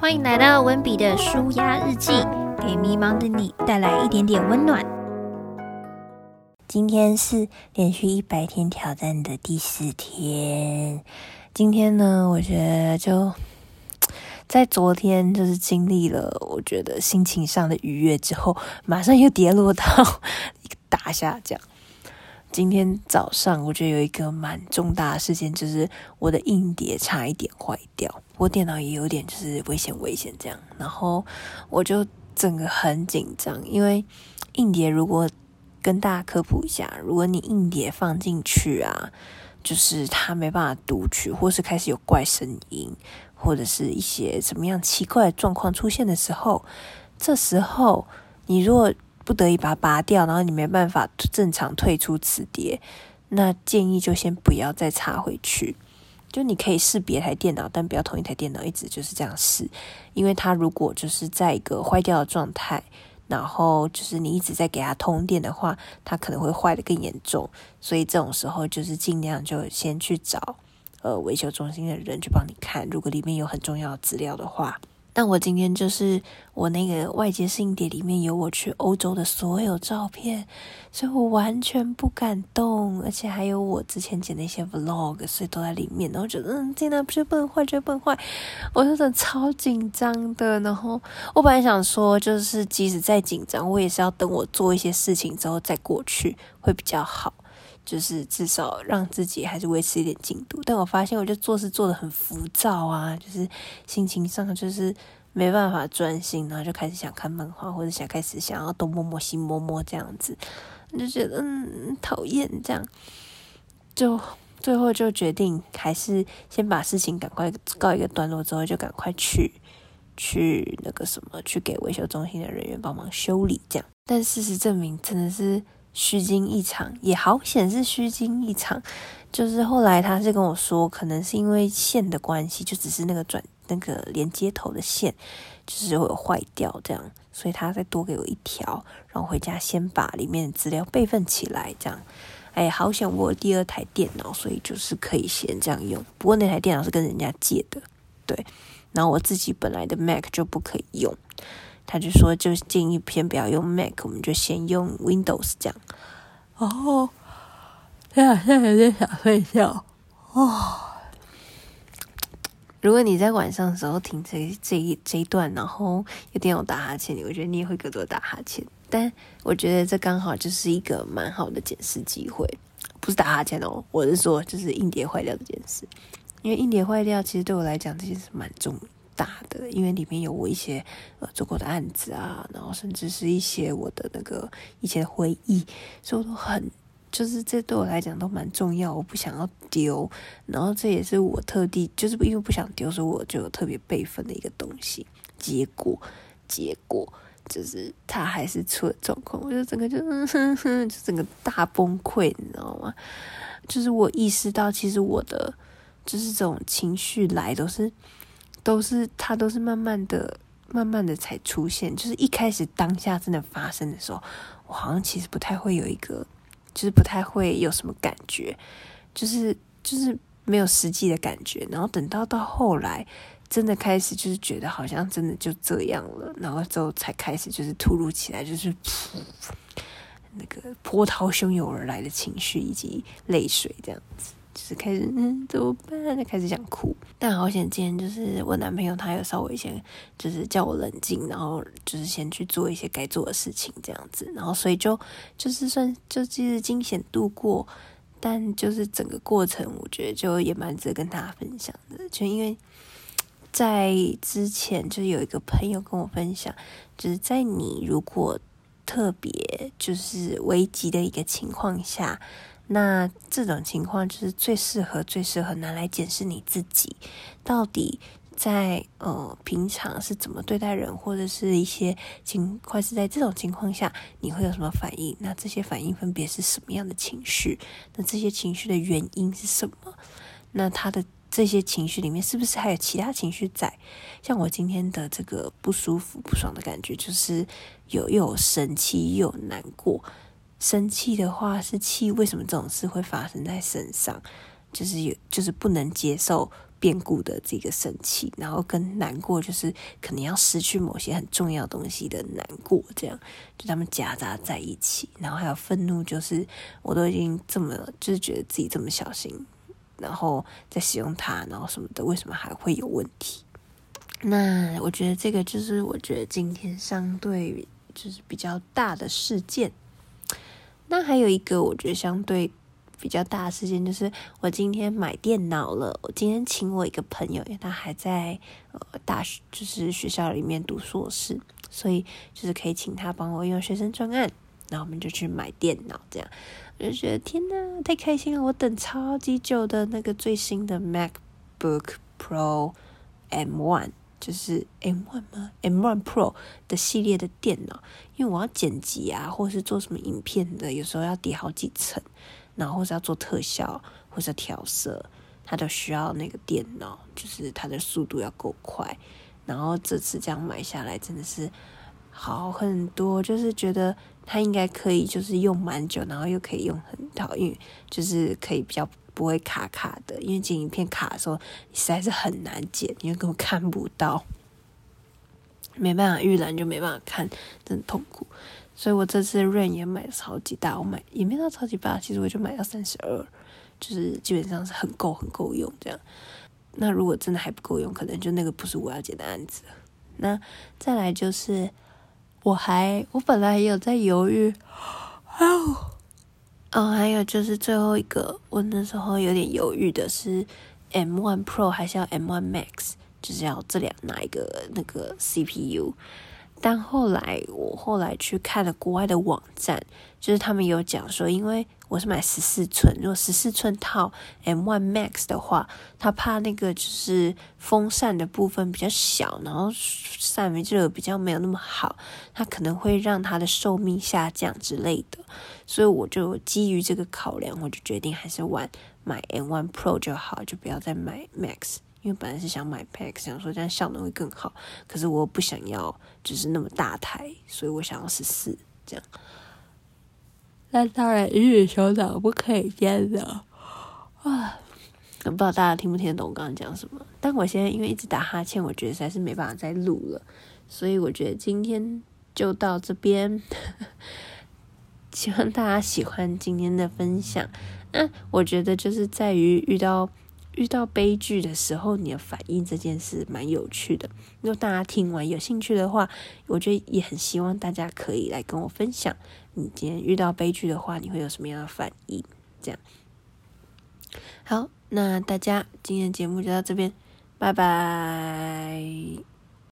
欢迎来到温比的舒压日记，给迷茫的你带来一点点温暖。今天是连续一百天挑战的第四天。今天呢，我觉得就在昨天就是经历了，我觉得心情上的愉悦之后，马上又跌落到一个大下降。今天早上，我觉得有一个蛮重大的事件，就是我的硬碟差一点坏掉，我电脑也有点就是危险危险这样，然后我就整个很紧张，因为硬碟如果跟大家科普一下，如果你硬碟放进去啊，就是它没办法读取，或是开始有怪声音，或者是一些什么样奇怪状况出现的时候，这时候你如果不得已把它拔掉，然后你没办法正常退出磁碟，那建议就先不要再插回去。就你可以试别台电脑，但不要同一台电脑一直就是这样试，因为它如果就是在一个坏掉的状态，然后就是你一直在给它通电的话，它可能会坏的更严重。所以这种时候就是尽量就先去找呃维修中心的人去帮你看，如果里面有很重要的资料的话。但我今天就是我那个外接硬碟里面有我去欧洲的所有照片，所以我完全不敢动，而且还有我之前剪的一些 vlog，所以都在里面。然后觉得嗯，天哪，不是不能坏，绝对不能坏，我真的超紧张的。然后我本来想说，就是即使再紧张，我也是要等我做一些事情之后再过去会比较好。就是至少让自己还是维持一点进度，但我发现我就做事做的很浮躁啊，就是心情上就是没办法专心，然后就开始想看漫画，或者想开始想要东摸摸西摸摸这样子，就觉得嗯讨厌这样，就最后就决定还是先把事情赶快告一个段落之后，就赶快去去那个什么去给维修中心的人员帮忙修理这样，但事实证明真的是。虚惊一场也好显是虚惊一场，就是后来他是跟我说，可能是因为线的关系，就只是那个转那个连接头的线就是会坏掉这样，所以他再多给我一条，然后回家先把里面的资料备份起来这样。哎，好想我第二台电脑，所以就是可以先这样用。不过那台电脑是跟人家借的，对，然后我自己本来的 Mac 就不可以用。他就说，就建议先不要用 Mac，我们就先用 Windows 这样。哦，对啊，现在有点想睡觉。哦，如果你在晚上的时候听这这一这一段，然后有点有打哈欠，我觉得你也会更多打哈欠。但我觉得这刚好就是一个蛮好的检视机会，不是打哈欠哦，我是说就是硬碟坏掉这件事。因为硬碟坏掉，其实对我来讲这件事蛮重要。大的，因为里面有我一些呃做过的案子啊，然后甚至是一些我的那个以前的回忆，所以我都很就是这对我来讲都蛮重要，我不想要丢，然后这也是我特地就是因为不想丢，所以我就特别备份的一个东西。结果结果就是他还是出了状况，我就整个就就整个大崩溃，你知道吗？就是我意识到，其实我的就是这种情绪来都是。都是它都是慢慢的、慢慢的才出现。就是一开始当下真的发生的时候，我好像其实不太会有一个，就是不太会有什么感觉，就是就是没有实际的感觉。然后等到到后来，真的开始就是觉得好像真的就这样了，然后之后才开始就是突如其来，就是那个波涛汹涌而来的情绪以及泪水这样子。就是开始嗯怎么办？就开始想哭。但好险，今天就是我男朋友，他有稍微先就是叫我冷静，然后就是先去做一些该做的事情，这样子。然后所以就就是算就其实惊险度过，但就是整个过程，我觉得就也蛮值得跟大家分享的。就因为在之前，就有一个朋友跟我分享，就是在你如果特别就是危急的一个情况下。那这种情况就是最适合、最适合拿来检视你自己，到底在呃平常是怎么对待人，或者是一些情况是在这种情况下你会有什么反应？那这些反应分别是什么样的情绪？那这些情绪的原因是什么？那他的这些情绪里面是不是还有其他情绪在？像我今天的这个不舒服、不爽的感觉，就是有又有生气又有难过。生气的话是气，为什么这种事会发生在身上？就是有，就是不能接受变故的这个生气，然后跟难过就是可能要失去某些很重要东西的难过，这样就他们夹杂在一起。然后还有愤怒，就是我都已经这么就是觉得自己这么小心，然后在使用它，然后什么的，为什么还会有问题？那我觉得这个就是我觉得今天相对就是比较大的事件。那还有一个我觉得相对。比较大的事件就是我今天买电脑了。我今天请我一个朋友，因为他还在呃大学，就是学校里面读硕士，所以就是可以请他帮我用学生专案。然后我们就去买电脑，这样我就觉得天呐，太开心了！我等超级久的那个最新的 MacBook Pro M1，就是 M1 吗？M1 Pro 的系列的电脑，因为我要剪辑啊，或是做什么影片的，有时候要叠好几层。然后或是要做特效，或是调色，它都需要那个电脑，就是它的速度要够快。然后这次这样买下来，真的是好很多，就是觉得它应该可以，就是用蛮久，然后又可以用很好，因为就是可以比较不会卡卡的。因为剪影片卡的时候，实在是很难剪，因为根本看不到，没办法预览就没办法看，真的痛苦。所以我这次 rain 也买的超级大，我买也没到超级大，其实我就买到三十二，就是基本上是很够很够用这样。那如果真的还不够用，可能就那个不是我要接的案子。那再来就是，我还我本来也有在犹豫，哦，哦，还有就是最后一个，我那时候有点犹豫的是 M1 Pro 还是要 M1 Max，就是要这两哪一个那个 CPU。但后来，我后来去看了国外的网站，就是他们有讲说，因为我是买十四寸，如果十四寸套 M1 Max 的话，他怕那个就是风扇的部分比较小，然后散热比较没有那么好，它可能会让它的寿命下降之类的。所以我就基于这个考量，我就决定还是玩买 M1 Pro 就好，就不要再买 Max。因为本来是想买 Pack，想说这样效能会更好，可是我不想要就是那么大台，所以我想要十四这样。那当然，鱼与熊掌不可以兼得啊！不知道大家听不听得懂我刚刚讲什么？但我现在因为一直打哈欠，我觉得实在是没办法再录了，所以我觉得今天就到这边。希望大家喜欢今天的分享。那我觉得就是在于遇到。遇到悲剧的时候，你的反应这件事蛮有趣的。如果大家听完有兴趣的话，我觉得也很希望大家可以来跟我分享，你今天遇到悲剧的话，你会有什么样的反应？这样。好，那大家今天节目就到这边，拜拜。